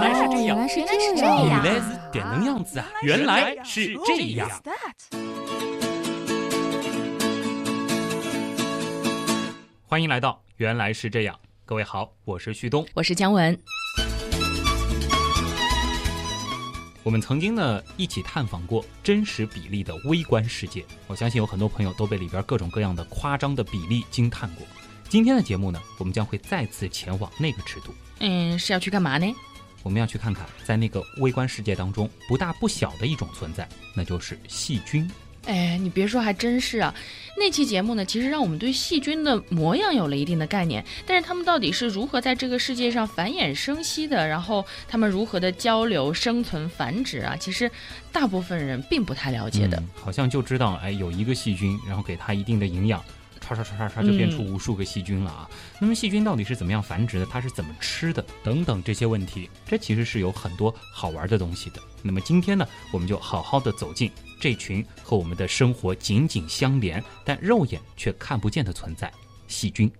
来是这样，原来是原来是这样，原来是这能样子啊！原来是这样。欢迎来到《原来是这样》，各位好，我是旭东。我是姜文。我们曾经呢一起探访过真实比例的微观世界，我相信有很多朋友都被里边各种各样的夸张的比例惊叹过。今天的节目呢，我们将会再次前往那个尺度，嗯，是要去干嘛呢？我们要去看看在那个微观世界当中不大不小的一种存在，那就是细菌。哎，你别说，还真是啊！那期节目呢，其实让我们对细菌的模样有了一定的概念，但是它们到底是如何在这个世界上繁衍生息的，然后它们如何的交流、生存、繁殖啊？其实大部分人并不太了解的。嗯好像就知道哎有一个细菌，然后给它一定的营养，唰唰唰唰唰就变出无数个细菌了啊。那么细菌到底是怎么样繁殖的？它是怎么吃的？等等这些问题，这其实是有很多好玩的东西的。那么今天呢，我们就好好的走进这群和我们的生活紧紧相连，但肉眼却看不见的存在——细菌。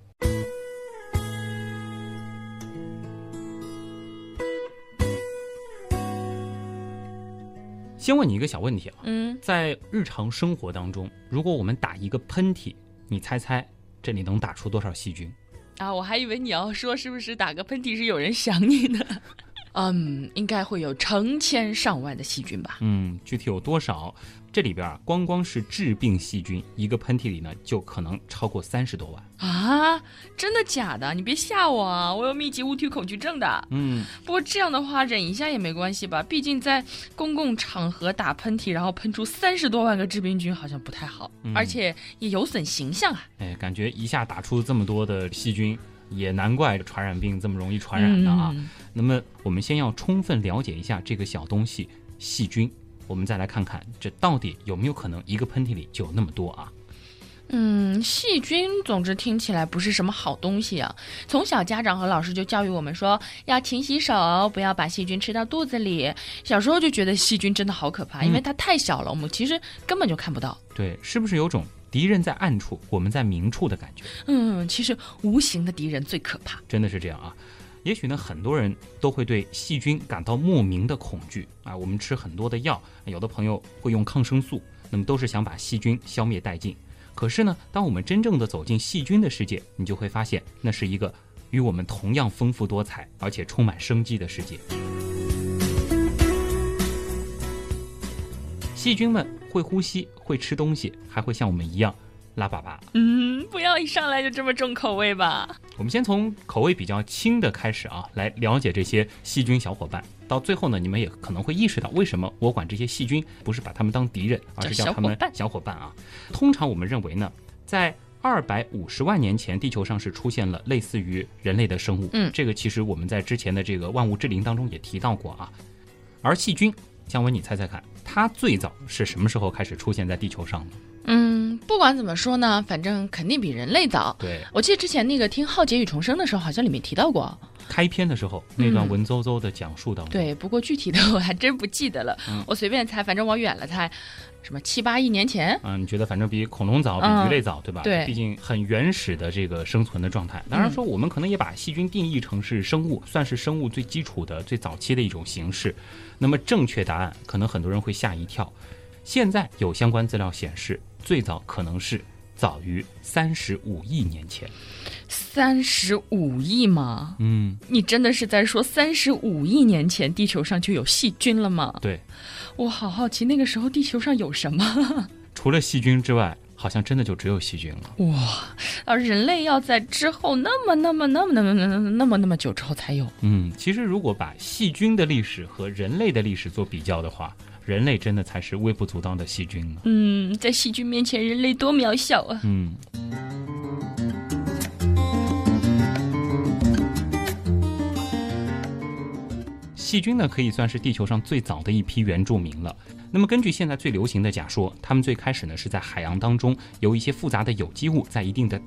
先问你一个小问题啊，嗯，在日常生活当中，如果我们打一个喷嚏，你猜猜这里能打出多少细菌？啊，我还以为你要说是不是打个喷嚏是有人想你呢？嗯，应该会有成千上万的细菌吧。嗯，具体有多少？这里边啊，光光是致病细菌，一个喷嚏里呢，就可能超过三十多万。啊，真的假的？你别吓我啊！我有密集物体恐惧症的。嗯，不过这样的话，忍一下也没关系吧？毕竟在公共场合打喷嚏，然后喷出三十多万个致病菌，好像不太好，嗯而且也有损形象啊。哎，感觉一下打出这么多的细菌，也难怪传染病这么容易传染的啊。嗯那么，我们先要充分了解一下这个小东西——细菌。我们再来看看，这到底有没有可能一个喷嚏里就有那么多啊？嗯，细菌，总之听起来不是什么好东西啊。从小家长和老师就教育我们说要勤洗手，不要把细菌吃到肚子里。小时候就觉得细菌真的好可怕，因为它太小了，我们其实根本就看不到。对，是不是有种敌人在暗处，我们在明处的感觉？嗯，其实无形的敌人最可怕。真的是这样啊。也许呢，很多人都会对细菌感到莫名的恐惧啊。我们吃很多的药，有的朋友会用抗生素，那么都是想把细菌消灭殆尽。可是呢，当我们真正的走进细菌的世界，你就会发现，那是一个与我们同样丰富多彩，而且充满生机的世界。细菌们会呼吸，会吃东西，还会像我们一样拉粑粑。嗯，不要一上来就这么重口味吧。我们先从口味比较轻的开始啊，来了解这些细菌小伙伴。到最后呢，你们也可能会意识到，为什么我管这些细菌不是把它们当敌人，而是叫他们小伙伴啊。通常我们认为呢，在二百五十万年前，地球上是出现了类似于人类的生物。嗯这个其实我们在之前的这个万物之灵当中也提到过啊。而细菌，姜文，你猜猜看，它最早是什么时候开始出现在地球上的？嗯，不管怎么说呢，反正肯定比人类早。对，我记得之前那个听《浩劫与重生》的时候，好像里面提到过。开篇的时候那段嗯文绉绉的讲述当中，对，不过具体的 我还真不记得了。嗯我随便猜，反正往远了猜，什么七八亿年前。嗯，你觉得反正比恐龙早，比嗯鱼类早，对吧？对毕竟很原始的这个生存的状态。当然说，我们可能也把细菌定义成是生物，算是生物最基础的、最早期的一种形式。那么正确答案，可能很多人会吓一跳。现在有相关资料显示，最早可能是早于三十五亿年前。三十五亿吗？嗯，你真的是在说三十五亿年前地球上就有细菌了吗？对，我好好奇，那个时候地球上有什么？除了细菌之外，好像真的就只有细菌了。哇，而人类要在之后那么、那么、那么、那么、那么、那么、那么久之后才有。嗯，其实如果把细菌的历史和人类的历史做比较的话，人类真的才是微不足道的细菌了。嗯，在细菌面前，人类多渺小啊！嗯。细菌呢，可以算是地球上最早的一批原住民了。那么，根据现在最流行的假说，他们最开始呢是在海洋当中由一些复杂的有机物在一定的，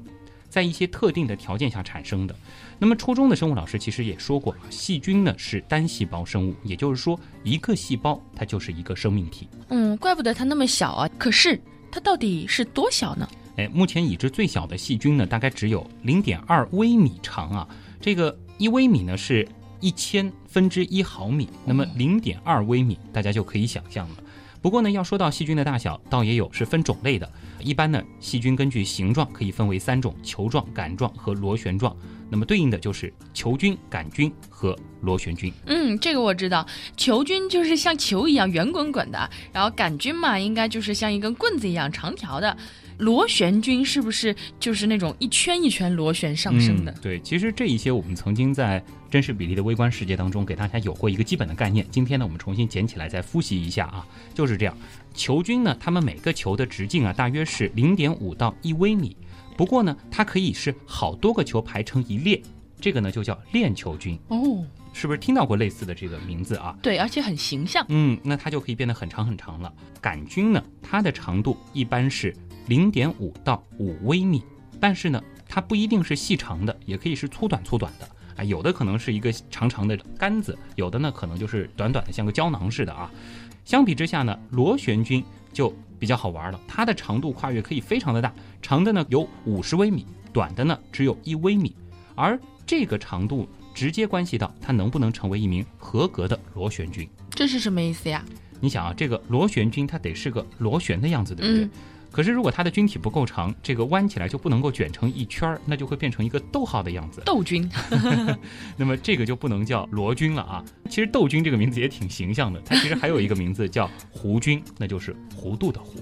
在一些特定的条件下产生的。那么，初中的生物老师其实也说过，细菌呢是单细胞生物，也就是说，一个细胞它就是一个生命体。嗯，怪不得它那么小啊。可是它到底是多小呢？哎，目前已知最小的细菌呢，大概只有零点二微米长啊。这个一微米呢是一千分之一毫米，那么零点二微米，大家就可以想象了。不过呢，要说到细菌的大小，倒也有是分种类的。一般呢，细菌根据形状可以分为三种：球状、杆状和螺旋状。那么对应的就是球菌、杆菌和螺旋菌。嗯，这个我知道，球菌就是像球一样圆滚滚的，然后杆菌嘛，应该就是像一根棍子一样长条的。螺旋菌是不是就是那种一圈一圈螺旋上升的？嗯对，其实这一些我们曾经在真实比例的微观世界当中给大家有过一个基本的概念。今天呢，我们重新捡起来再复习一下啊，就是这样。球菌呢，它们每个球的直径啊，大约是零点五到一微米。不过呢，它可以是好多个球排成一列，这个呢就叫链球菌。哦，是不是听到过类似的这个名字啊？对，而且很形象。嗯，那它就可以变得很长很长了。杆菌呢，它的长度一般是零点五到五微米，但是呢，它不一定是细长的，也可以是粗短粗短的。啊，有的可能是一个长长的杆子，有的呢可能就是短短的，像个胶囊似的啊。相比之下呢，螺旋菌就比较好玩了，它的长度跨越可以非常的大，长的呢有五十微米，短的呢只有一微米，而这个长度直接关系到它能不能成为一名合格的螺旋菌。这是什么意思呀？你想啊，这个螺旋菌它得是个螺旋的样子，对不对？嗯可是如果它的菌体不够长，这个弯起来就不能够卷成一圈儿，那就会变成一个逗号的样子。豆菌。那么这个就不能叫罗菌了啊。其实豆菌这个名字也挺形象的，它其实还有一个名字叫弧菌，那就是弧度的弧。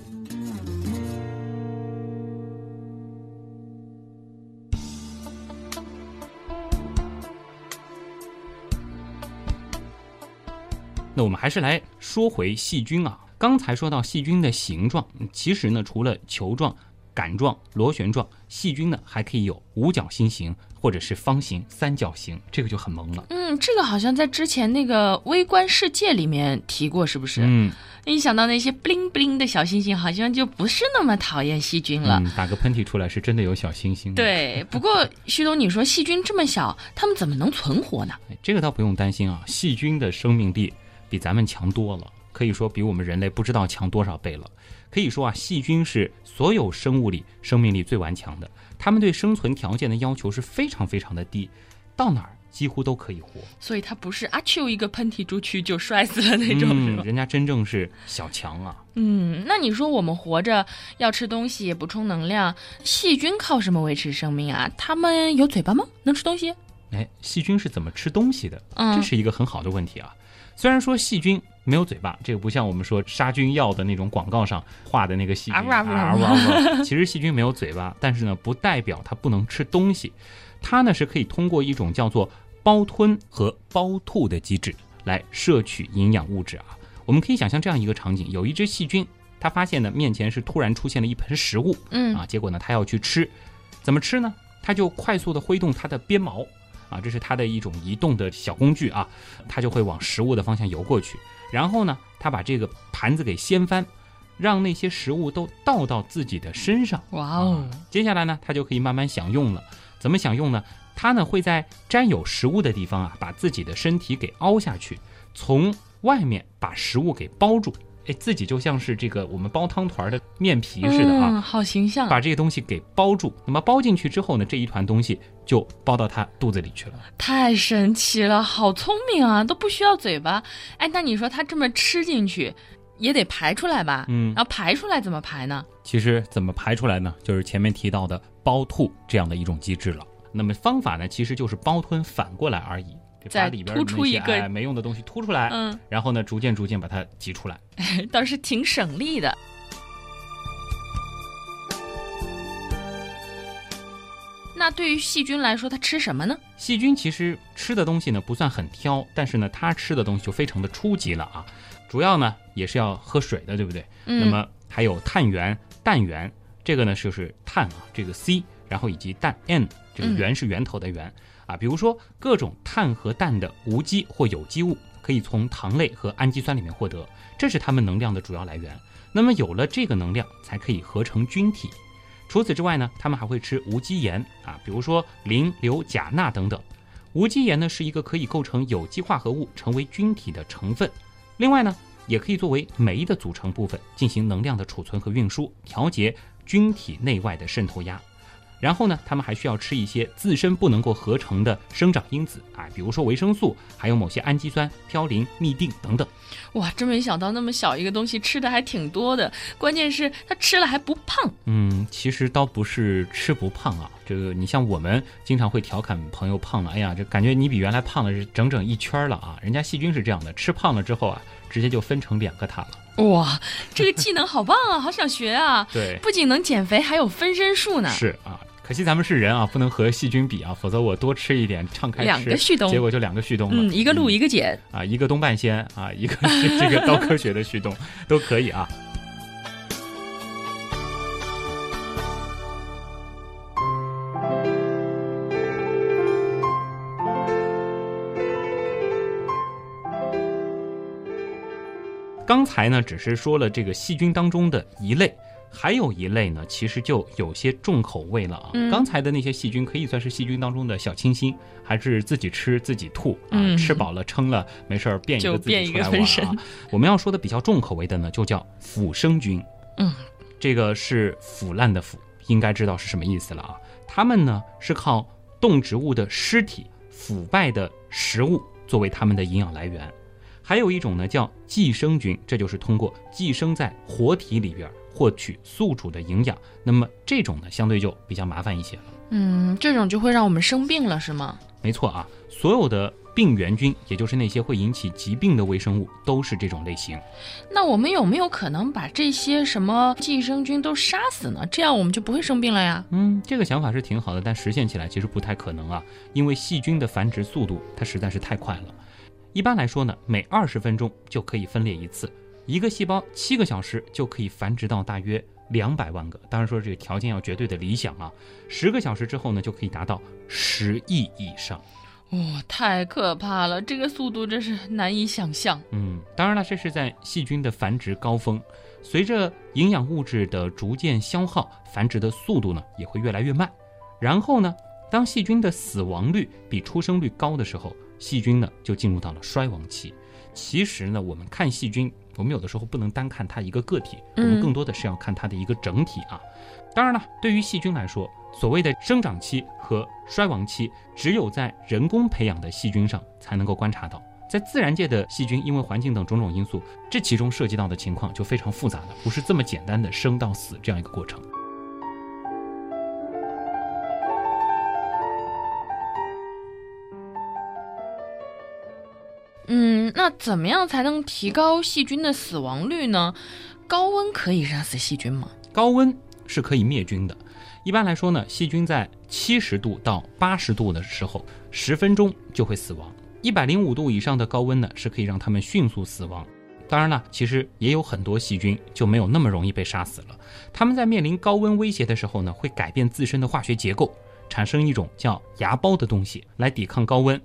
那我们还是来说回细菌啊。刚才说到细菌的形状，嗯其实呢，除了球状、杆状、螺旋状，细菌呢还可以有五角星形或者是方形、三角形，这个就很萌了。嗯，这个好像在之前那个微观世界里面提过，是不是？嗯，一想到那些 bling bling 的小星星，好像就不是那么讨厌细菌了。嗯，打个喷嚏出来是真的有小星星。，对，不过徐东，你说细菌这么小，它们怎么能存活呢？哎这个倒不用担心啊，细菌的生命力比咱们强多了，可以说比我们人类不知道强多少倍了。可以说啊，细菌是所有生物里生命力最顽强的，它们对生存条件的要求是非常非常的低，到哪儿几乎都可以活。所以它不是阿丘一个喷嚏出去就摔死了那种，是嗯，人家真正是小强啊。嗯，那你说我们活着要吃东西补充能量，细菌靠什么维持生命啊？它们有嘴巴吗？能吃东西？哎，细菌是怎么吃东西的？嗯这是一个很好的问题啊。虽然说细菌没有嘴巴，这个不像我们说杀菌药的那种广告上画的那个细菌。其实细菌没有嘴巴，但是呢，不代表它不能吃东西，它呢是可以通过一种叫做包吞和包吐的机制来摄取营养物质啊。我们可以想象这样一个场景：有一只细菌，它发现呢面前是突然出现了一盆食物，嗯啊，结果呢，它要去吃，怎么吃呢？它就快速的挥动它的鞭毛，啊，这是它的一种移动的小工具啊，它就会往食物的方向游过去。然后呢，它把这个盘子给掀翻，让那些食物都倒到自己的身上。哇哦，接下来呢，它就可以慢慢享用了。怎么享用呢？它呢会在沾有食物的地方啊，把自己的身体给凹下去，从外面把食物给包住。哎，自己就像是这个我们包汤团的面皮似的啊，嗯，好形象。把这些东西给包住。那么包进去之后呢，这一团东西就包到它肚子里去了。太神奇了，好聪明啊，都不需要嘴巴。哎，那你说它这么吃进去，也得排出来吧？嗯然后排出来怎么排呢？其实怎么排出来呢？就是前面提到的包吐这样的一种机制了。那么方法呢，其实就是包吞反过来而已，再把里边突出一个哎没用的东西突出来，嗯，然后呢，逐渐逐渐把它挤出来。倒是挺省力的。那对于细菌来说，它吃什么呢？细菌其实吃的东西呢不算很挑，但是呢，它吃的东西就非常的初级了啊。主要呢也是要喝水的，对不对？嗯那么还有碳源、氮源，这个呢就是碳啊，这个 C，然后以及氮 N，这个嗯源是源头的源、啊。比如说各种碳和氮的无机或有机物，可以从糖类和氨基酸里面获得，这是它们能量的主要来源。那么有了这个能量，才可以合成菌体。除此之外呢，它们还会吃无机盐啊，比如说磷、硫、钾、钠等等。无机盐呢是一个可以构成有机化合物成为菌体的成分。另外呢，也可以作为酶的组成部分，进行能量的储存和运输，调节菌体内外的渗透压。然后呢，他们还需要吃一些自身不能够合成的生长因子啊，比如说维生素，还有某些氨基酸、嘌呤、嘧啶等等。哇，真没想到那么小一个东西吃的还挺多的，关键是它吃了还不胖。嗯，其实倒不是吃不胖啊，这个你像我们经常会调侃朋友胖了，哎呀，这感觉你比原来胖了是整整一圈了啊。人家细菌是这样的，吃胖了之后啊，直接就分成两个它了。哇，这个技能好棒啊，好想学啊！对，不仅能减肥，还有分身术呢。是啊。可惜咱们是人啊，不能和细菌比啊，否则我多吃一点，敞开吃，两个旭东，结果就两个旭东了。嗯，一个鹿，一个碱啊，一个东半仙啊，一个这个高科学的旭东都可以啊。刚才呢，只是说了这个细菌当中的一类。还有一类呢，其实就有些重口味了啊。刚才的那些细菌可以算是细菌当中的小清新，还是自己吃自己吐啊？吃饱了撑了没事儿变一个自己出来玩啊。我们要说的比较重口味的呢，就叫腐生菌。嗯，这个是腐烂的腐，应该知道是什么意思了啊。它们呢是靠动植物的尸体、腐败的食物作为它们的营养来源。还有一种呢叫寄生菌，这就是通过寄生在活体里边。获取宿主的营养，那么这种呢，相对就比较麻烦一些了。嗯，这种就会让我们生病了，是吗？没错啊，所有的病原菌，也就是那些会引起疾病的微生物，都是这种类型。那我们有没有可能把这些什么寄生菌都杀死呢？这样我们就不会生病了呀？嗯，这个想法是挺好的，但实现起来其实不太可能啊，因为细菌的繁殖速度它实在是太快了。一般来说呢，每二十分钟就可以分裂一次。一个细胞七个小时就可以繁殖到大约两百万个，当然说这个条件要绝对的理想啊。十个小时之后呢，就可以达到十亿以上。哇，太可怕了，这个速度真是难以想象。嗯，当然了，这是在细菌的繁殖高峰，随着营养物质的逐渐消耗，繁殖的速度呢也会越来越慢。然后呢，当细菌的死亡率比出生率高的时候，细菌呢就进入到了衰亡期。其实呢，我们看细菌，我们有的时候不能单看它一个个体，我们更多的是要看它的一个整体啊。当然了，对于细菌来说，所谓的生长期和衰亡期，只有在人工培养的细菌上才能够观察到。在自然界的细菌，因为环境等种种因素，这其中涉及到的情况就非常复杂了，不是这么简单的生到死这样一个过程。那怎么样才能提高细菌的死亡率呢？高温可以杀死细菌吗？高温是可以灭菌的。一般来说呢，细菌在七十度到八十度的时候，十分钟就会死亡。一百零五度以上的高温呢，是可以让它们迅速死亡。当然了，其实也有很多细菌就没有那么容易被杀死了。它们在面临高温威胁的时候呢，会改变自身的化学结构，产生一种叫芽孢的东西来抵抗高温。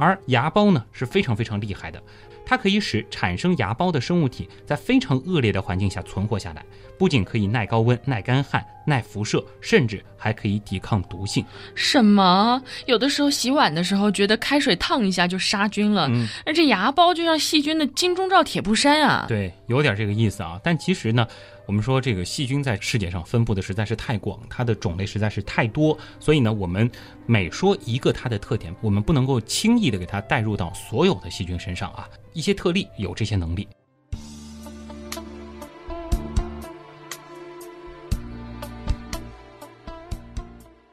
而芽孢呢是非常非常厉害的，它可以使产生芽孢的生物体在非常恶劣的环境下存活下来，不仅可以耐高温、耐干旱、耐辐射，甚至还可以抵抗毒性。什么？有的时候洗碗的时候觉得开水烫一下就杀菌了，那这芽孢就像细菌的金钟罩铁布衫啊！对，有点这个意思啊。但其实呢。我们说这个细菌在世界上分布的实在是太广，它的种类实在是太多，所以呢，我们每说一个它的特点，我们不能够轻易的给它带入到所有的细菌身上啊。一些特例有这些能力。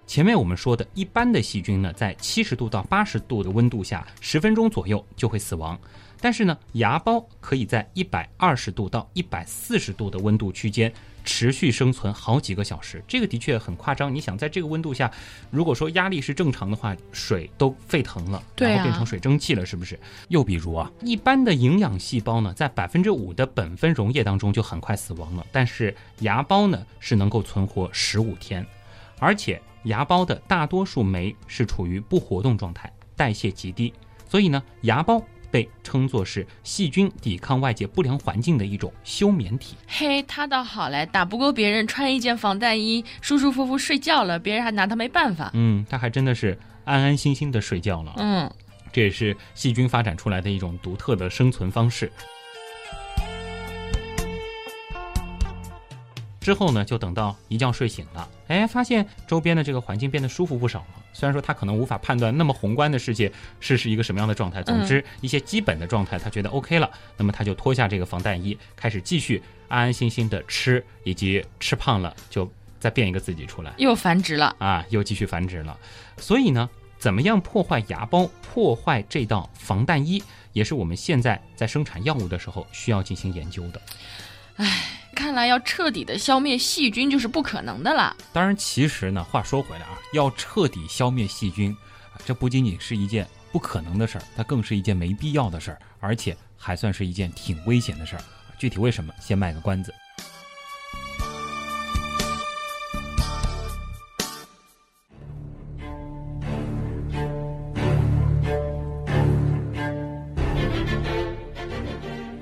前面我们说的一般的细菌呢，在七十度到八十度的温度下，十分钟左右就会死亡。但是呢，芽孢可以在一百二十度到一百四十度的温度区间持续生存好几个小时，这个的确很夸张。你想，在这个温度下，如果说压力是正常的话，水都沸腾了，然后变成水蒸气了，是不是？又比如啊，一般的营养细胞呢，在百分之五的苯酚溶液当中就很快死亡了，但是芽孢呢是能够存活十五天，而且芽孢的大多数酶是处于不活动状态，代谢极低，所以呢，芽孢。被称作是细菌抵抗外界不良环境的一种休眠体。嘿，他倒好嘞，打不过别人，穿一件防弹衣，舒舒服服睡觉了，别人还拿他没办法。嗯，他还真的是安安心心的睡觉了。嗯，这也是细菌发展出来的一种独特的生存方式。之后呢，就等到一觉睡醒了，哎，发现周边的这个环境变得舒服不少了。虽然说他可能无法判断那么宏观的世界是是一个什么样的状态，总之一些基本的状态他觉得 OK 了，那么他就脱下这个防弹衣，开始继续安安心心的吃，以及吃胖了就再变一个自己出来，又繁殖了啊，又继续繁殖了。所以呢，怎么样破坏芽孢，破坏这道防弹衣，也是我们现在在生产药物的时候需要进行研究的。唉。看来要彻底的消灭细菌就是不可能的了。当然，其实呢，话说回来啊，要彻底消灭细菌，这不仅仅是一件不可能的事儿，它更是一件没必要的事儿，而且还算是一件挺危险的事儿。具体为什么，先卖个关子。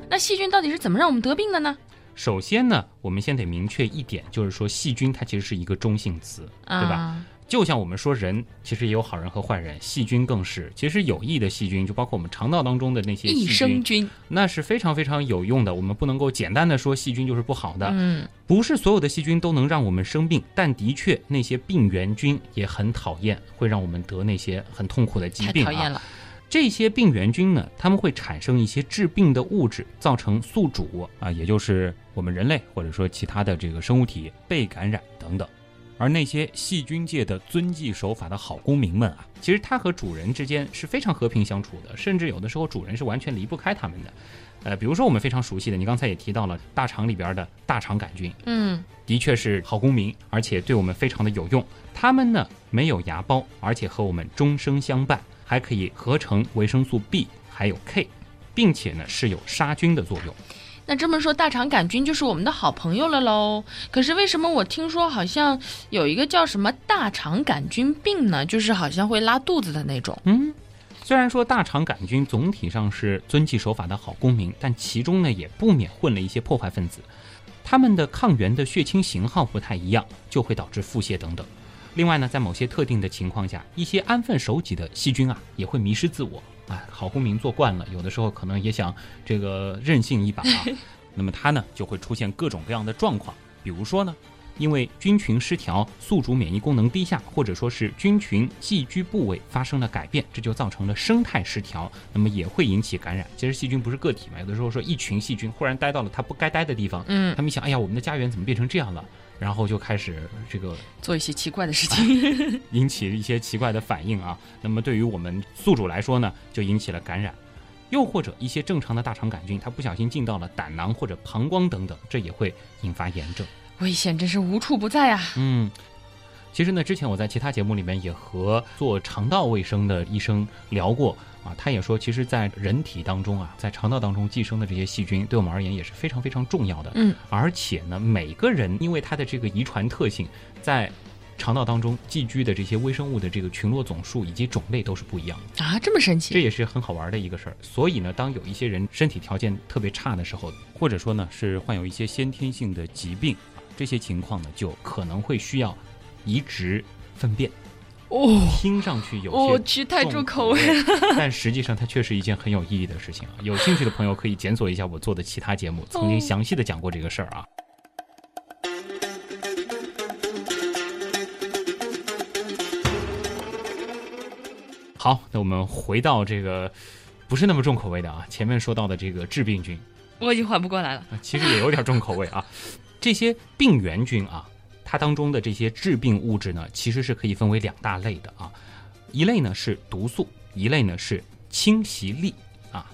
那细菌到底是怎么让我们得病的呢？首先呢，我们先得明确一点，就是说细菌它其实是一个中性词，对吧？就像我们说人，其实也有好人和坏人，细菌更是。其实有益的细菌，就包括我们肠道当中的那些益生菌，那是非常非常有用的。我们不能够简单的说细菌就是不好的，嗯，不是所有的细菌都能让我们生病，但的确那些病原菌也很讨厌，会让我们得那些很痛苦的疾病啊。讨厌了。这些病原菌呢，它们会产生一些致病的物质，造成宿主啊，也就是我们人类或者说其他的这个生物体被感染等等。而那些细菌界的遵纪守法的好公民们啊，其实它和主人之间是非常和平相处的，甚至有的时候主人是完全离不开它们的。呃，比如说我们非常熟悉的，你刚才也提到了大肠里边的大肠杆菌，嗯，的确是好公民，而且对我们非常的有用。它们呢没有芽孢，而且和我们终生相伴。还可以合成维生素 B，还有 K，并且呢是有杀菌的作用。那这么说，大肠杆菌就是我们的好朋友了喽？可是为什么我听说好像有一个叫什么大肠杆菌病呢？就是好像会拉肚子的那种。嗯，虽然说大肠杆菌总体上是遵纪守法的好公民，但其中呢也不免混了一些破坏分子。他们的抗原的血清型号不太一样，就会导致腹泻等等。另外呢，在某些特定的情况下，一些安分守己的细菌啊，也会迷失自我啊。好公民做惯了，有的时候可能也想这个任性一把啊。那么他呢，就会出现各种各样的状况。比如说呢，因为菌群失调，宿主免疫功能低下，或者说是菌群寄居部位发生了改变，这就造成了生态失调，那么也会引起感染。其实细菌不是个体嘛，有的时候说一群细菌忽然待到了它不该待的地方，嗯，他们一想，哎呀，我们的家园怎么变成这样了？然后就开始这个做一些奇怪的事情，引起一些奇怪的反应啊。那么对于我们宿主来说呢，就引起了感染，又或者一些正常的大肠杆菌，它不小心进到了胆囊或者膀胱等等，这也会引发炎症。危险真是无处不在啊！嗯，其实呢，之前我在其他节目里面也和做肠道卫生的医生聊过。啊，他也说，其实，在人体当中啊，在肠道当中寄生的这些细菌，对我们而言也是非常非常重要的。嗯，而且呢，每个人因为他的这个遗传特性，在肠道当中寄居的这些微生物的这个群落总数以及种类都是不一样的啊，这么神奇，这也是很好玩的一个事儿。所以呢，当有一些人身体条件特别差的时候，或者说呢是患有一些先天性的疾病啊，这些情况呢就可能会需要移植粪便。哦，听上去有些我去太重口味了，但实际上它却是一件很有意义的事情啊！有兴趣的朋友可以检索一下我做的其他节目，曾经详细的讲过这个事儿啊。好，那我们回到这个不是那么重口味的啊，前面说到的这个致病菌，我已经缓不过来了。其实也有点重口味啊，这些病原菌啊。它当中的这些致病物质呢，其实是可以分为两大类的啊，一类呢是毒素，一类呢是侵袭力啊。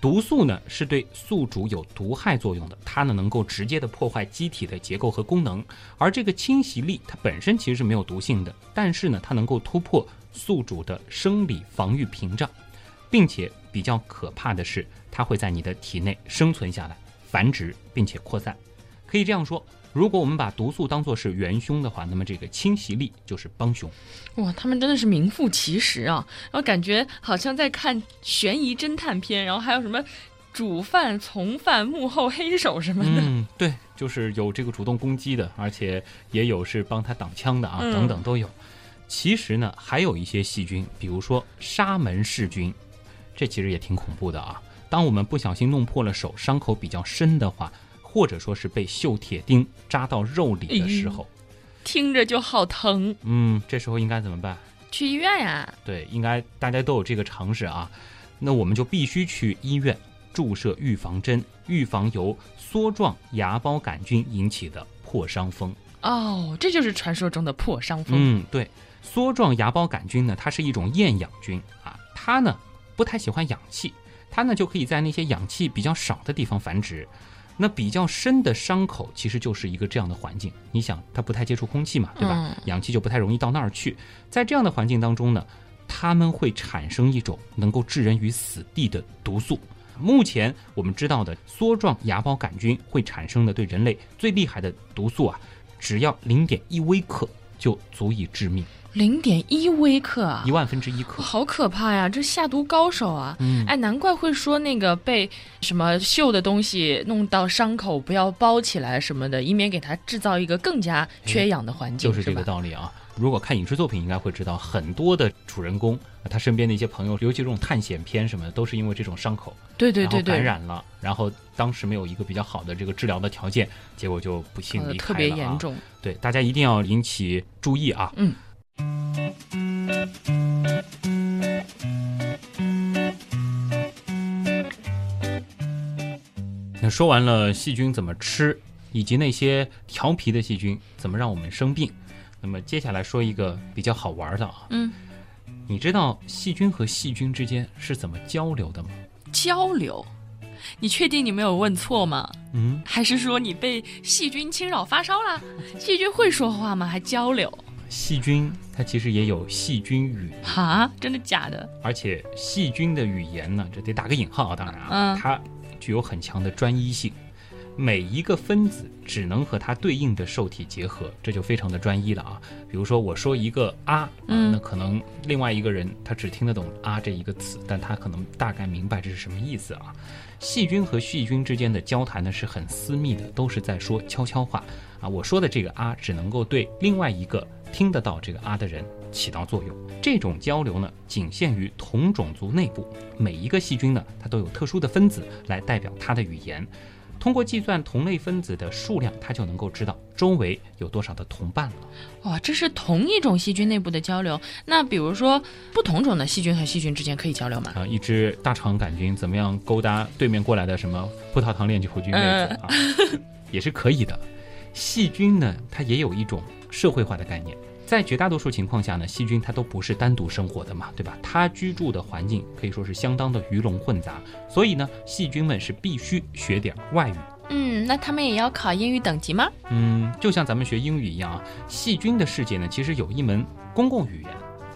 毒素呢是对宿主有毒害作用的，它呢能够直接的破坏机体的结构和功能，而这个侵袭力它本身其实是没有毒性的，但是呢它能够突破宿主的生理防御屏障，并且比较可怕的是，它会在你的体内生存下来、繁殖并且扩散。可以这样说。如果我们把毒素当做是元凶的话，那么这个侵袭力就是帮凶。哇，他们真的是名副其实啊！然后感觉好像在看悬疑侦探片，然后还有什么主犯、从犯、幕后黑手什么的。嗯，对，就是有这个主动攻击的，而且也有是帮他挡枪的啊，等等都有。其实呢，还有一些细菌，比如说沙门氏菌，这其实也挺恐怖的啊。当我们不小心弄破了手，伤口比较深的话。或者说是被锈铁钉扎到肉里的时候，听着就好疼。嗯，这时候应该怎么办？去医院呀。对，应该大家都有这个常识啊。那我们就必须去医院注射预防针，预防由梭状芽孢杆菌引起的破伤风。哦，这就是传说中的破伤风。嗯，对，梭状芽孢杆菌呢，它是一种厌氧菌啊，它呢不太喜欢氧气，它呢就可以在那些氧气比较少的地方繁殖。那比较深的伤口其实就是一个这样的环境，你想它不太接触空气嘛，对吧？氧气就不太容易到那儿去，在这样的环境当中呢。它们会产生一种能够致人于死地的毒素。目前我们知道的梭状芽孢杆菌会产生的对人类最厉害的毒素啊，只要零点一微克就足以致命。零点一微克啊，一万分之一克，好可怕呀！这下毒高手啊！嗯，哎，难怪会说那个被什么锈的东西弄到伤口不要包起来什么的，以免给它制造一个更加缺氧的环境，就是这个道理啊。如果看影视作品，应该会知道很多的主人公，他身边的一些朋友，尤其这种探险片什么的，都是因为这种伤口，对对对对，感染了，然后当时没有一个比较好的这个治疗的条件，结果就不幸离开了特别严重。对，大家一定要引起注意啊。嗯。那说完了细菌怎么吃，以及那些调皮的细菌怎么让我们生病。那么接下来说一个比较好玩的啊，嗯，你知道细菌和细菌之间是怎么交流的吗？交流？你确定你没有问错吗？嗯，还是说你被细菌侵扰发烧了？细菌会说话吗？还交流？细菌它其实也有细菌语哈，真的假的？而且细菌的语言呢，这得打个引号啊，当然啊，它具有很强的专一性。每一个分子只能和它对应的受体结合，这就非常的专一了啊。比如说我说一个啊，嗯那可能另外一个人他只听得懂啊这一个词，但他可能大概明白这是什么意思啊。细菌和细菌之间的交谈呢是很私密的，都是在说悄悄话啊。我说的这个啊，只能够对另外一个听得到这个啊的人起到作用。这种交流呢，仅限于同种族内部，每一个细菌呢，它都有特殊的分子来代表它的语言。通过计算同类分子的数量，它就能够知道周围有多少的同伴了。哇，这是同一种细菌内部的交流。那比如说，不同种的细菌和细菌之间可以交流吗？啊，一只大肠杆菌怎么样勾搭对面过来的什么葡萄糖链球菌妹子啊？也是可以的。细菌呢，它也有一种社会化的概念。在绝大多数情况下呢，细菌它都不是单独生活的嘛，对吧？它居住的环境可以说是相当的鱼龙混杂，所以呢，细菌们是必须学点外语。嗯，那他们也要考英语等级吗？嗯，就像咱们学英语一样啊。细菌的世界呢，其实有一门公共语言，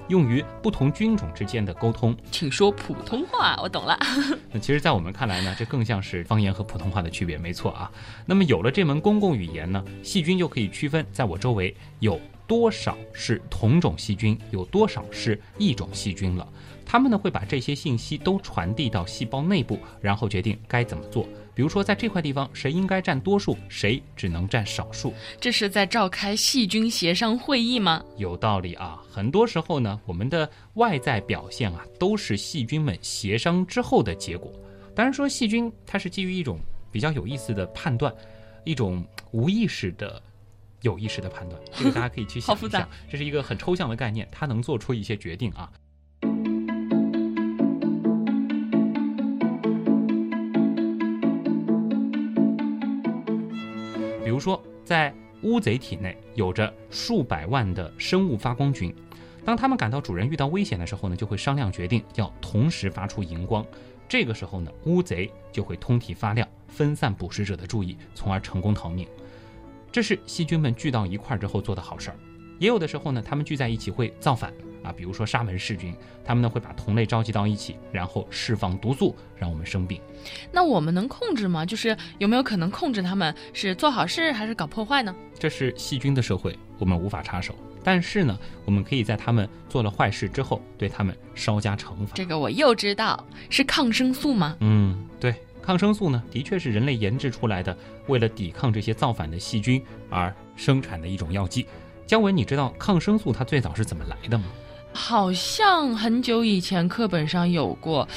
用于不同菌种之间的沟通。请说普通话，我懂了。那 其实，在我们看来呢，这更像是方言和普通话的区别，没错啊。那么有了这门公共语言呢，细菌就可以区分在我周围有。多少是同种细菌，有多少是异种细菌了？他们呢会把这些信息都传递到细胞内部，然后决定该怎么做。比如说，在这块地方，谁应该占多数，谁只能占少数。这是在召开细菌协商会议吗？有道理啊。很多时候呢，我们的外在表现啊，都是细菌们协商之后的结果。当然说，细菌它是基于一种比较有意思的判断，一种无意识的。有意识的判断，这个 大家可以去想一下，这是一个很抽象的概念，它能做出一些决定啊。比如说，在乌贼体内有着数百万的生物发光菌，当它们感到主人遇到危险的时候呢，就会商量决定要同时发出荧光。这个时候呢，乌贼就会通体发亮，分散捕食者的注意，从而成功逃命。这是细菌们聚到一块儿之后做的好事儿，也有的时候呢，他们聚在一起会造反啊，比如说沙门氏菌，他们呢会把同类召集到一起，然后释放毒素，让我们生病。那我们能控制吗？就是有没有可能控制他们是做好事还是搞破坏呢？这是细菌的社会，我们无法插手。但是呢，我们可以在他们做了坏事之后，对他们稍加惩罚。这个我又知道，是抗生素吗？嗯，对。抗生素呢，的确是人类研制出来的，为了抵抗这些造反的细菌而生产的一种药剂。姜文，你知道抗生素它最早是怎么来的吗？好像很久以前课本上有过，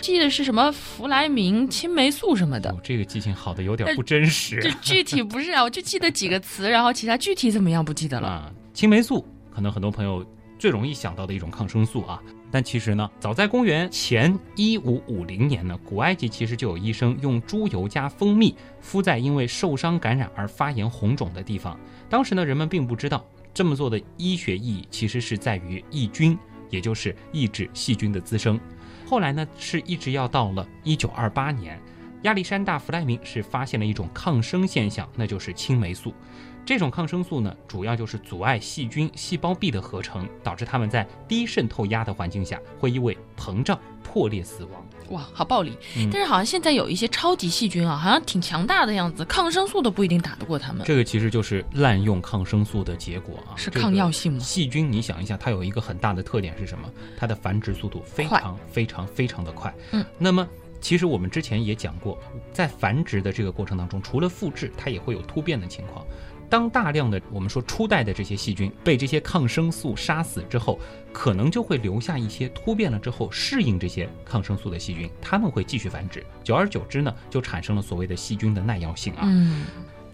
记得是什么弗莱明青霉素什么的。这个记性好的有点不真实。这具体不是啊，我就记得几个词，然后其他具体怎么样不记得了。啊，青霉素可能很多朋友最容易想到的一种抗生素啊，但其实呢，早在公元前一五五零年呢，古埃及其实就有医生用猪油加蜂蜜敷在因为受伤感染而发炎红肿的地方。当时呢，人们并不知道。这么做的医学意义其实是在于抑菌，也就是抑制细菌的滋生。后来呢，是一直要到了一九二八年，亚历山大·弗莱明是发现了一种抗生现象，那就是青霉素。这种抗生素呢，主要就是阻碍细菌细胞壁的合成，导致它们在低渗透压的环境下会因为膨胀破裂死亡。哇，好暴力！但是好像现在有一些超级细菌啊，好像挺强大的样子，抗生素都不一定打得过他们。这个其实就是滥用抗生素的结果啊。是抗药性吗？细菌，你想一下，它有一个很大的特点是什么？它的繁殖速度非常非常非常的快。嗯，那么其实我们之前也讲过，在繁殖的这个过程当中，除了复制，它也会有突变的情况。当大量的我们说初代的这些细菌被这些抗生素杀死之后，可能就会留下一些突变了之后适应这些抗生素的细菌，它们会继续繁殖，久而久之呢，就产生了所谓的细菌的耐药性啊。嗯，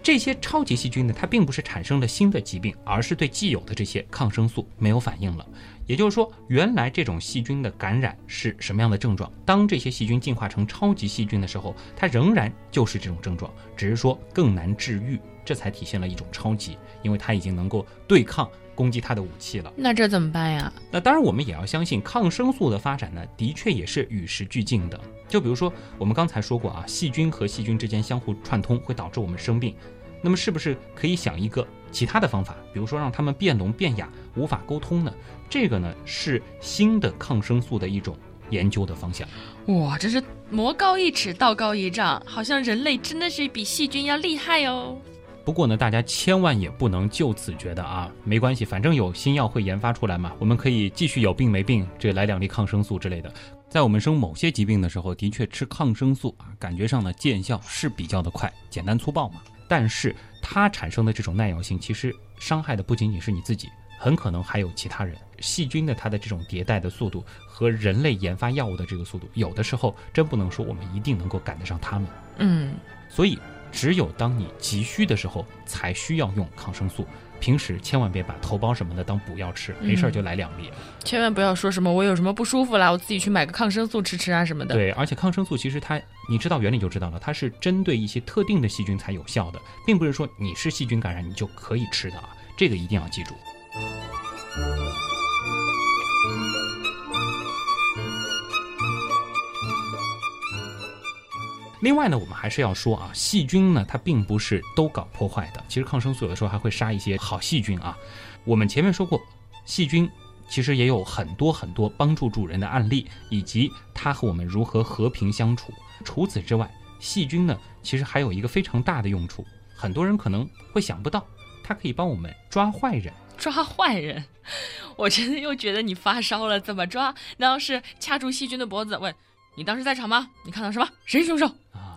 这些超级细菌呢，它并不是产生了新的疾病，而是对既有的这些抗生素没有反应了。也就是说，原来这种细菌的感染是什么样的症状？当这些细菌进化成超级细菌的时候，它仍然就是这种症状，只是说更难治愈。这才体现了一种超级，因为它已经能够对抗攻击它的武器了。那这怎么办呀？那当然，我们也要相信抗生素的发展呢，的确也是与时俱进的。就比如说，我们刚才说过啊，细菌和细菌之间相互串通会导致我们生病。那么，是不是可以想一个其他的方法，比如说让他们变聋变哑，无法沟通呢？这个呢，是新的抗生素的一种研究的方向。哇，这是魔高一尺，道高一丈，好像人类真的是比细菌要厉害哦。不过呢，大家千万也不能就此觉得啊，没关系，反正有新药会研发出来嘛，我们可以继续有病没病，这来两粒抗生素之类的。在我们生某些疾病的时候，的确吃抗生素啊，感觉上呢见效是比较的快，简单粗暴嘛。但是它产生的这种耐药性，其实伤害的不仅仅是你自己，很可能还有其他人。细菌的它的这种迭代的速度和人类研发药物的这个速度，有的时候真不能说我们一定能够赶得上他们。嗯，所以。只有当你急需的时候，才需要用抗生素。平时千万别把头孢什么的当补药吃，没事儿就来两粒。千万不要说什么我有什么不舒服啦，我自己去买个抗生素吃吃啊什么的。对，而且抗生素其实它，你知道原理就知道了，它是针对一些特定的细菌才有效的，并不是说你是细菌感染你就可以吃的啊，这个一定要记住。另外呢，我们还是要说啊，细菌呢，它并不是都搞破坏的。其实抗生素有的时候还会杀一些好细菌啊。我们前面说过，细菌其实也有很多很多帮助主人的案例，以及它和我们如何和平相处。除此之外，细菌呢，其实还有一个非常大的用处，很多人可能会想不到，它可以帮我们抓坏人。抓坏人？我真的又觉得你发烧了，怎么抓？难道是掐住细菌的脖子问？你当时在场吗？你看到什么？谁是凶手啊？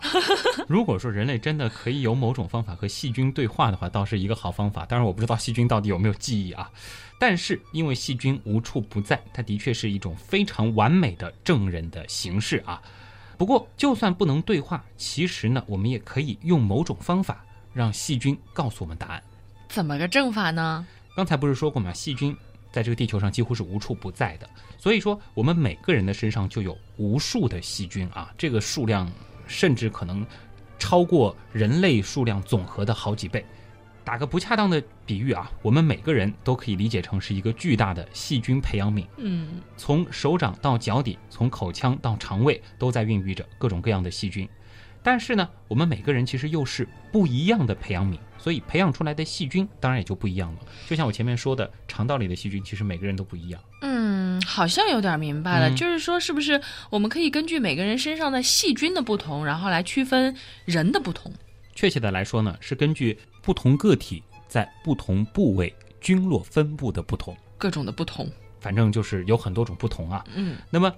如果说人类真的可以有某种方法和细菌对话的话，倒是一个好方法。当然，我不知道细菌到底有没有记忆啊。但是，因为细菌无处不在，它的确是一种非常完美的证人的形式啊。不过，就算不能对话，其实呢，我们也可以用某种方法让细菌告诉我们答案。怎么个证法呢？刚才不是说过吗？细菌。在这个地球上几乎是无处不在的，所以说我们每个人的身上就有无数的细菌啊，这个数量甚至可能超过人类数量总和的好几倍。打个不恰当的比喻啊，我们每个人都可以理解成是一个巨大的细菌培养皿。嗯，从手掌到脚底，从口腔到肠胃，都在孕育着各种各样的细菌。但是呢，我们每个人其实又是不一样的培养皿，所以培养出来的细菌当然也就不一样了。就像我前面说的，肠道里的细菌其实每个人都不一样。嗯，好像有点明白了，就是说，是不是我们可以根据每个人身上的细菌的不同，然后来区分人的不同？确切的来说呢，是根据不同个体在不同部位菌落分布的不同，各种的不同，反正就是有很多种不同啊。嗯，那么。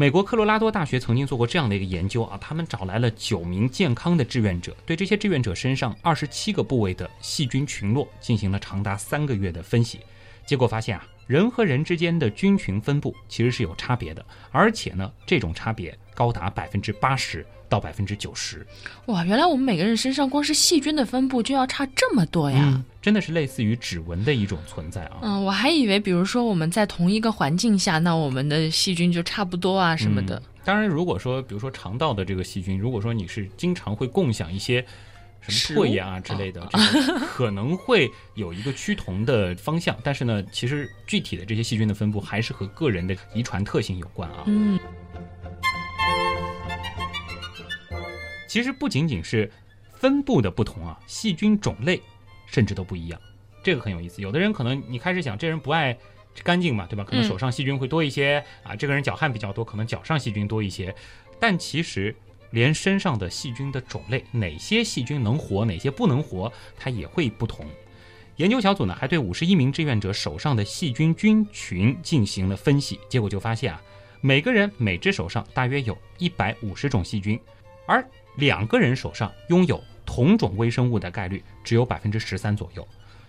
美国科罗拉多大学曾经做过这样的一个研究啊，他们找来了九名健康的志愿者，对这些志愿者身上二十七个部位的细菌群落进行了长达三个月的分析，结果发现啊，人和人之间的菌群分布其实是有差别的，而且呢，这种差别高达百分之八十到百分之九十。哇，原来我们每个人身上光是细菌的分布就要差这么多呀！嗯，真的是类似于指纹的一种存在啊。嗯，我还以为，比如说我们在同一个环境下，那我们的细菌就差不多啊什么的。嗯当然，如果说比如说肠道的这个细菌，如果说你是经常会共享一些什么唾液啊之类的，这个可能会有一个趋同的方向。但是呢，其实具体的这些细菌的分布还是和个人的遗传特性有关啊。嗯，其实不仅仅是分布的不同啊，细菌种类甚至都不一样，这个很有意思。有的人可能你开始想，这人不爱干净嘛，对吧？可能嗯手上细菌会多一些、啊，这个人脚汗比较多，可能脚上细菌多一些。但其实连身上的细菌的种类，哪些细菌能活，哪些不能活，它也会不同。研究小组呢还对五十一名志愿者手上的细菌菌群进行了分析，结果就发现啊，每个人每只手上大约有一百五十种细菌，而两个人手上拥有同种微生物的概率只有百分之十三左右。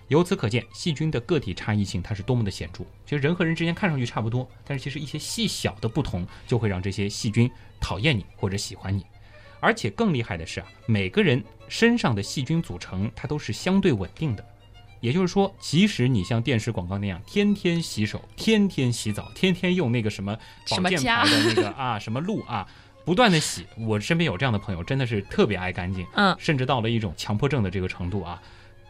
由此可见，细菌的个体差异性它是多么的显著。其实人和人之间看上去差不多，但是其实一些细小的不同就会让这些细菌讨厌你或者喜欢你。而且更厉害的是啊，每个人身上的细菌组成它都是相对稳定的。也就是说，即使你像电视广告那样天天洗手、天天洗澡、天天用那个什么保健牌的那个啊什么露啊，不断的洗，我身边有这样的朋友，真的是特别爱干净，嗯甚至到了一种强迫症的这个程度啊。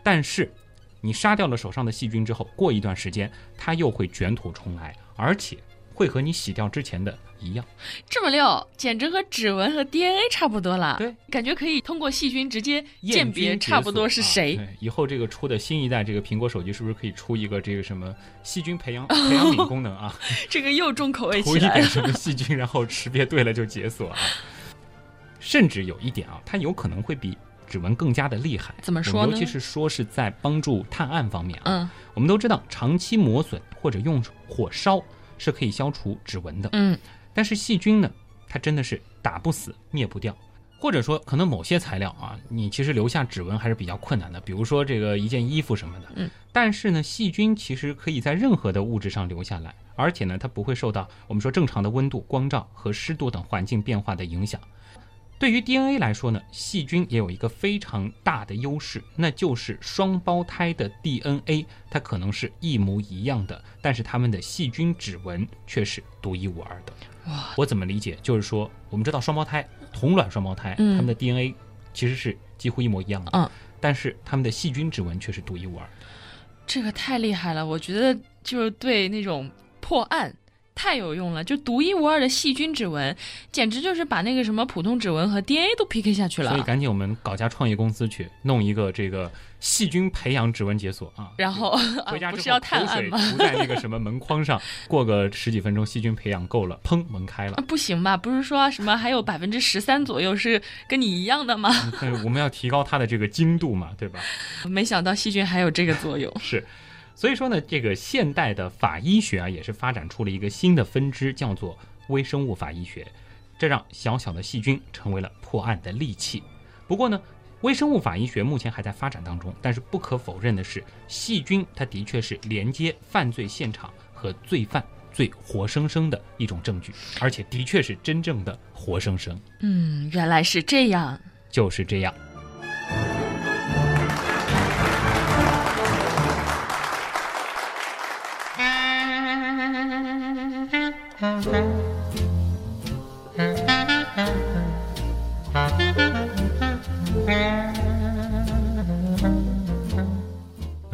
但是，你杀掉了手上的细菌之后，过一段时间，它又会卷土重来，而且会和你洗掉之前的一样。这么溜，简直和指纹和 DNA 差不多了。对，感觉可以通过细菌直接鉴别差不多是谁。以后这个出的新一代这个苹果手机是不是可以出一个这个什么细菌培养 培养皿功能啊？这个又重口味涂起来了。一点什么细菌，然后识别对了就解锁啊。甚至有一点啊，它有可能会比指纹更加的厉害。怎么说呢尤其是说是在帮助探案方面啊。嗯我们都知道，长期磨损或者用火烧是可以消除指纹的。嗯，但是细菌呢，它真的是打不死、灭不掉，或者说可能某些材料啊，你其实留下指纹还是比较困难的，比如说这个一件衣服什么的。嗯。但是呢，细菌其实可以在任何的物质上留下来，而且呢，它不会受到我们说正常的温度、光照和湿度等环境变化的影响。对于 DNA 来说呢，细菌也有一个非常大的优势，那就是双胞胎的 DNA 它可能是一模一样的，但是它们的细菌指纹却是独一无二的。哇，我怎么理解？就是说，我们知道双胞胎、同卵双胞胎，嗯它们的 DNA 其实是几乎一模一样的，嗯，但是它们的细菌指纹却是独一无二的。这个太厉害了，我觉得就是对那种破案太有用了，就独一无二的细菌指纹，简直就是把那个什么普通指纹和 DNA 都 PK 下去了所以。赶紧我们搞家创业公司去弄一个这个细菌培养指纹解锁啊！然后、啊回家之后 不是要探口水案吗？涂在那个什么门框上，过个十几分钟，细菌培养够了，砰，门开了啊。不行吧？不是说什么还有百分之十三左右是跟你一样的吗？我们要提高它的这个精度嘛，对吧？没想到细菌还有这个作用。是，所以说呢，这个现代的法医学啊，也是发展出了一个新的分支，叫做微生物法医学。这让小小的细菌成为了破案的利器。不过呢，微生物法医学目前还在发展当中，但是不可否认的是，细菌它的确是连接犯罪现场和罪犯最活生生的一种证据，而且的确是真正的活生生。嗯，原来是这样。就是这样。那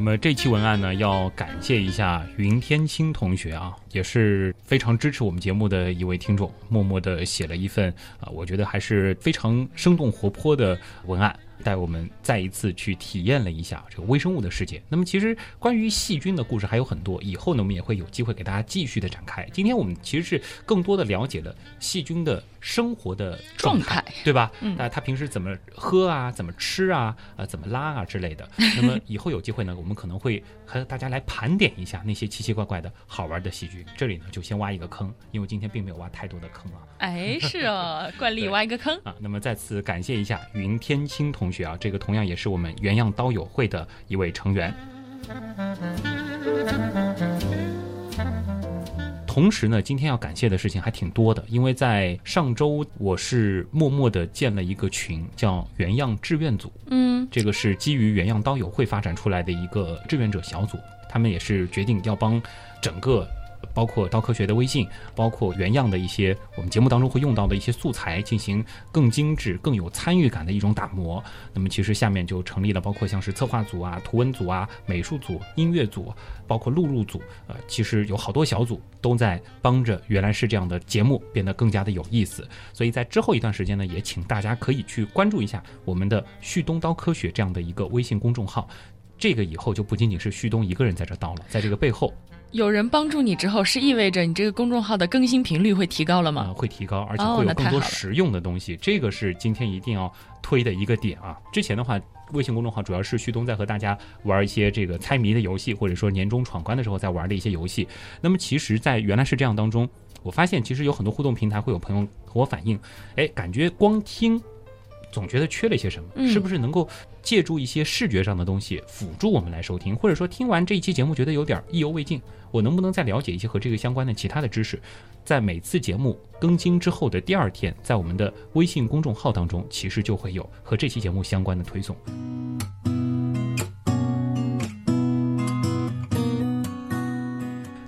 么这期文案呢，要感谢一下云天青同学啊，也是非常支持我们节目的一位听众，默默的写了一份啊，我觉得还是非常生动活泼的文案，带我们再一次去体验了一下这个微生物的世界。那么其实关于细菌的故事还有很多，以后呢我们也会有机会给大家继续的展开。今天我们其实是更多的了解了细菌的生活的状态，对吧？嗯那他平时怎么喝啊，怎么吃啊，啊怎么拉啊之类的。那么以后有机会呢，我们可能会和大家来盘点一下那些奇奇怪怪的好玩的喜剧。这里呢就先挖一个坑，因为今天并没有挖太多的坑啊。哎，是哦，惯例挖一个坑。啊，那么再次感谢一下云天青同学啊，这个同样也是我们原样刀友会的一位成员。同时呢，今天要感谢的事情还挺多的，因为在上周我是默默的建了一个群，叫原样志愿组。嗯，这个是基于原样刀友会发展出来的一个志愿者小组，他们也是决定要帮整个。包括刀科学的微信，包括原样的一些我们节目当中会用到的一些素材，进行更精致、更有参与感的一种打磨。那么其实下面就成立了，包括像是策划组啊、图文组啊、美术组、音乐组，包括录入组，呃，其实有好多小组都在帮着原来是这样的节目变得更加的有意思。所以在之后一段时间呢，也请大家可以去关注一下我们的旭东刀科学这样的一个微信公众号。这个以后就不仅仅是旭东一个人在这刀了，在这个背后。有人帮助你之后，是意味着你这个公众号的更新频率会提高了吗？会提高，而且会有更多实用的东西。这个是今天一定要推的一个点啊！之前的话，微信公众号主要是旭东在和大家玩一些这个猜谜的游戏，或者说年终闯关的时候在玩的一些游戏。那么其实，在原来是这样当中，我发现其实有很多互动平台会有朋友和我反映，哎，感觉光听。总觉得缺了一些什么，是不是能够借助一些视觉上的东西辅助我们来收听？或者说听完这一期节目觉得有点意犹未尽，我能不能再了解一些和这个相关的其他的知识？在每次节目更新之后的第二天，在我们的微信公众号当中，其实就会有和这期节目相关的推送。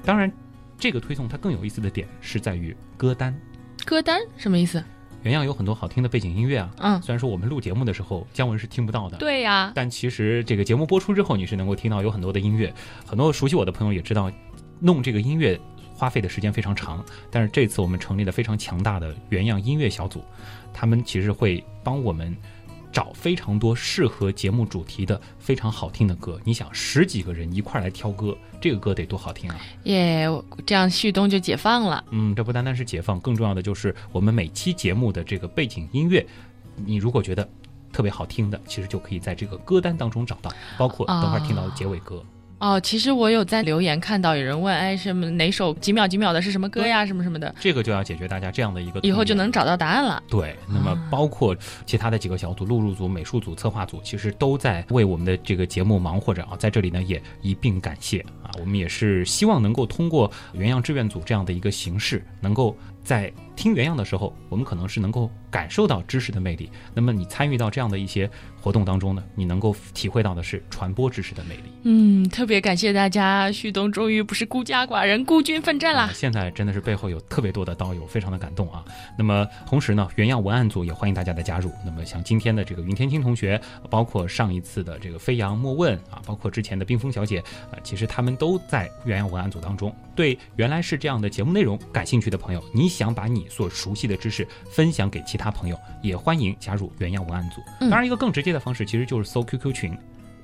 当然，这个推送它更有意思的点是在于歌单。歌单什么意思？原样有很多好听的背景音乐啊，嗯，虽然说我们录节目的时候姜文是听不到的，对呀，但其实这个节目播出之后，你是能够听到有很多的音乐。很多熟悉我的朋友也知道，弄这个音乐花费的时间非常长。但是这次我们成立了非常强大的原样音乐小组，他们其实会帮我们。找非常多适合节目主题的非常好听的歌，你想十几个人一块来挑歌，这个歌得多好听啊！耶，这样旭东就解放了。嗯，这不单单是解放，更重要的就是我们每期节目的这个背景音乐，你如果觉得特别好听的，其实就可以在这个歌单当中找到，包括等会儿听到的结尾歌。哦，其实我有在留言看到有人问，哎，什么哪首几秒几秒的是什么歌呀，什么什么的。这个就要解决大家这样的一个，以后就能找到答案了。对，那么包括其他的几个小组，录入组、美术组、策划组，其实都在为我们的这个节目忙活着啊。在这里呢，也一并感谢啊。我们也是希望能够通过原样志愿组这样的一个形式，能够。在听原样的时候，我们可能是能够感受到知识的魅力。那么你参与到这样的一些活动当中呢，你能够体会到的是传播知识的魅力。嗯，特别感谢大家，旭东终于不是孤家寡人，孤军奋战了。现在真的是背后有特别多的刀友，非常的感动啊。那么同时呢，原样文案组也欢迎大家的加入。那么像今天的这个云天青同学，包括上一次的这个飞扬莫问啊，包括之前的冰封小姐啊，其实他们都在原样文案组当中。对原来是这样的节目内容感兴趣的朋友，你想把你所熟悉的知识分享给其他朋友，也欢迎加入原样文案组。当然，一个更直接的方式其实就是搜 QQ 群，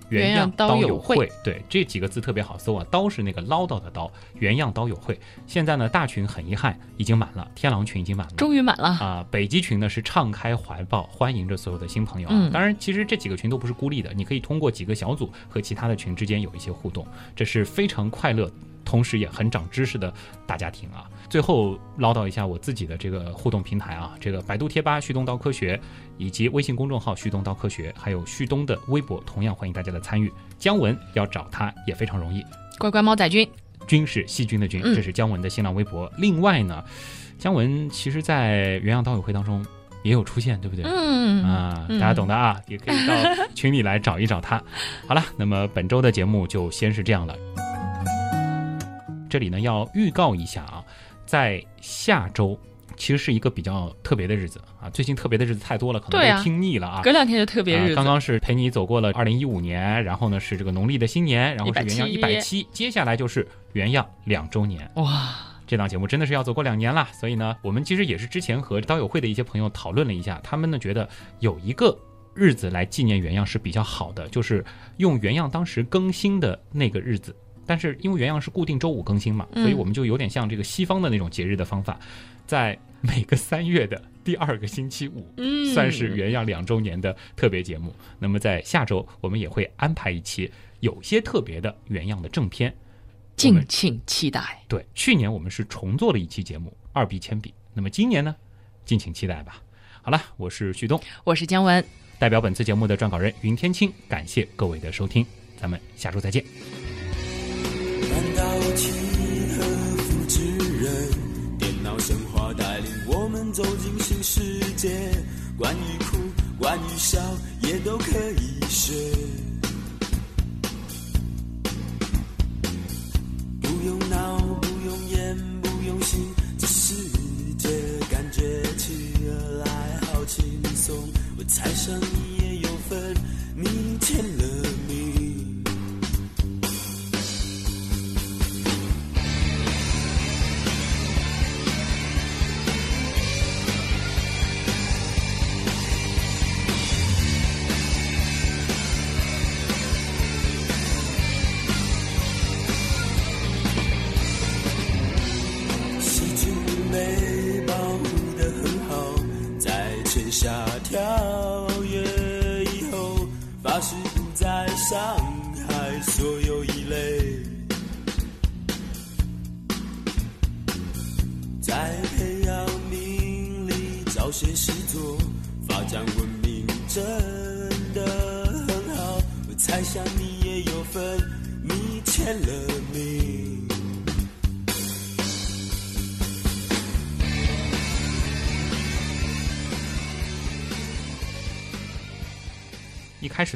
原样刀友会。对，这几个字特别好搜啊，刀是那个唠叨的刀，原样刀友会。现在呢，大群很遗憾已经满了，天狼群已经满了，终于满了啊！北极群呢是敞开怀抱欢迎着所有的新朋友啊。当然，其实这几个群都不是孤立的，你可以通过几个小组和其他的群之间有一些互动，这是非常快乐。同时也很长知识的大家庭啊！最后唠叨一下我自己的这个互动平台啊，这个百度贴吧“旭东刀科学”以及微信公众号“旭东刀科学”，还有旭东的微博，同样欢迎大家的参与。姜文要找他也非常容易，乖乖猫仔君，君是细菌的菌，这是姜文的新浪微博。另外呢，姜文其实在原样刀友会当中也有出现，对不对？嗯啊，大家懂的啊，也可以到群里来找一找他。好了，那么本周的节目就先是这样了。这里呢要预告一下啊，在下周其实是一个比较特别的日子啊。最近特别的日子太多了，可能都听腻了啊。隔两天就特别日子。刚刚是陪你走过了二零一五年，然后呢是这个农历的新年，然后是原样一百七，接下来就是原样两周年。哇，这档节目真的是要走过两年了。所以呢，我们其实也是之前和刀友会的一些朋友讨论了一下，他们呢觉得有一个日子来纪念原样是比较好的，就是用原样当时更新的那个日子。但是因为原样是固定周五更新嘛，所以我们就有点像这个西方的那种节日的方法，在每个三月的第二个星期五，算是原样两周年的特别节目。那么在下周我们也会安排一期有些特别的原样的正片，敬请期待。对，去年我们是重做了一期节目二 B 铅笔，那么今年呢，敬请期待吧。好了，我是旭东，我是姜文，代表本次节目的撰稿人云天青，感谢各位的收听，咱们下周再见。感到契合复制人。电脑神话带领我们走进新世界，关于哭，关于笑，也都可以学。不用脑，不用眼，不用心，只是。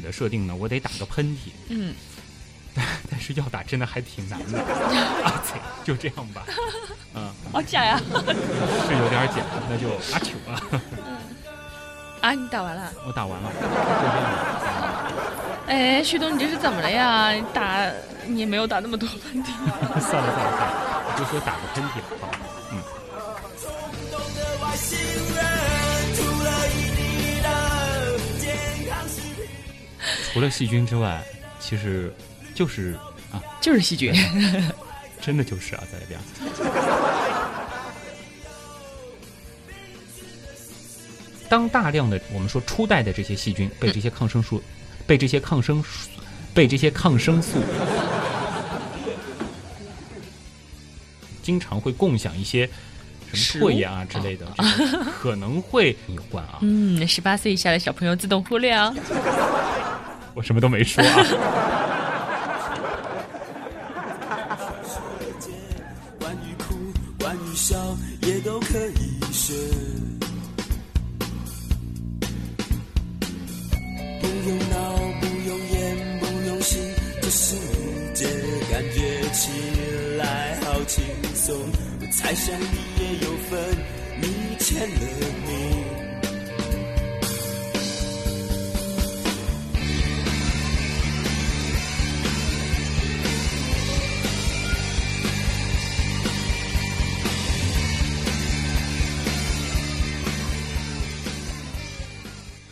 始的设定呢，我得打个喷嚏，嗯，但但是要打真的还挺难的。阿贼，就这样吧，嗯，好假呀！是有点假，那就阿球啊，啊，你打完了？我打完了，就这样吧。哎，旭东，你这是怎么了呀？你打你也没有打那么多喷嚏。算了算了算了，我就说打个喷嚏好了。嗯，除了细菌之外，其实就是啊，就是细菌。真的就是啊，在里边。当大量的我们说初代的这些细菌被这些抗生素、被这些抗生素、被这些抗生素，经常会共享一些什么唾液啊之类的，这个可能会有关啊。嗯，十八岁以下的小朋友自动忽略啊。我什么都没说啊。关于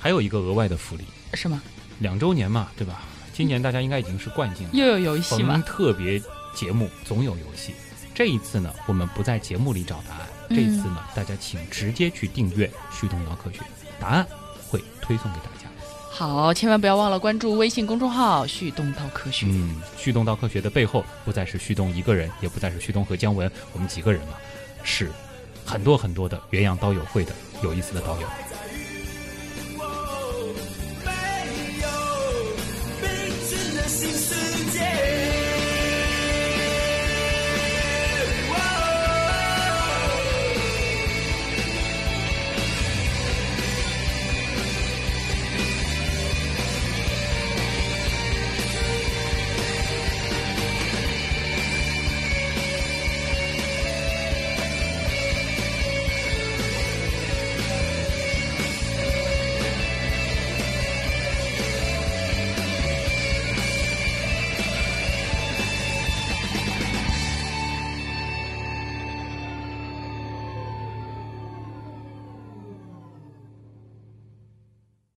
还有一个额外的福利，是吗？两周年嘛，对吧？今年大家应该已经是惯性了。又有游戏逢吗？特别节目总有游戏。这一次呢，我们不在节目里找答案，嗯这一次呢，大家请直接去订阅《旭东聊科学》，答案会推送给大家。好，千万不要忘了关注微信公众号“旭东道科学”。嗯，旭东到科学的背后不再是旭东一个人，也不再是旭东和姜文我们几个人了，是很多很多的元阳刀友会的有意思的刀友。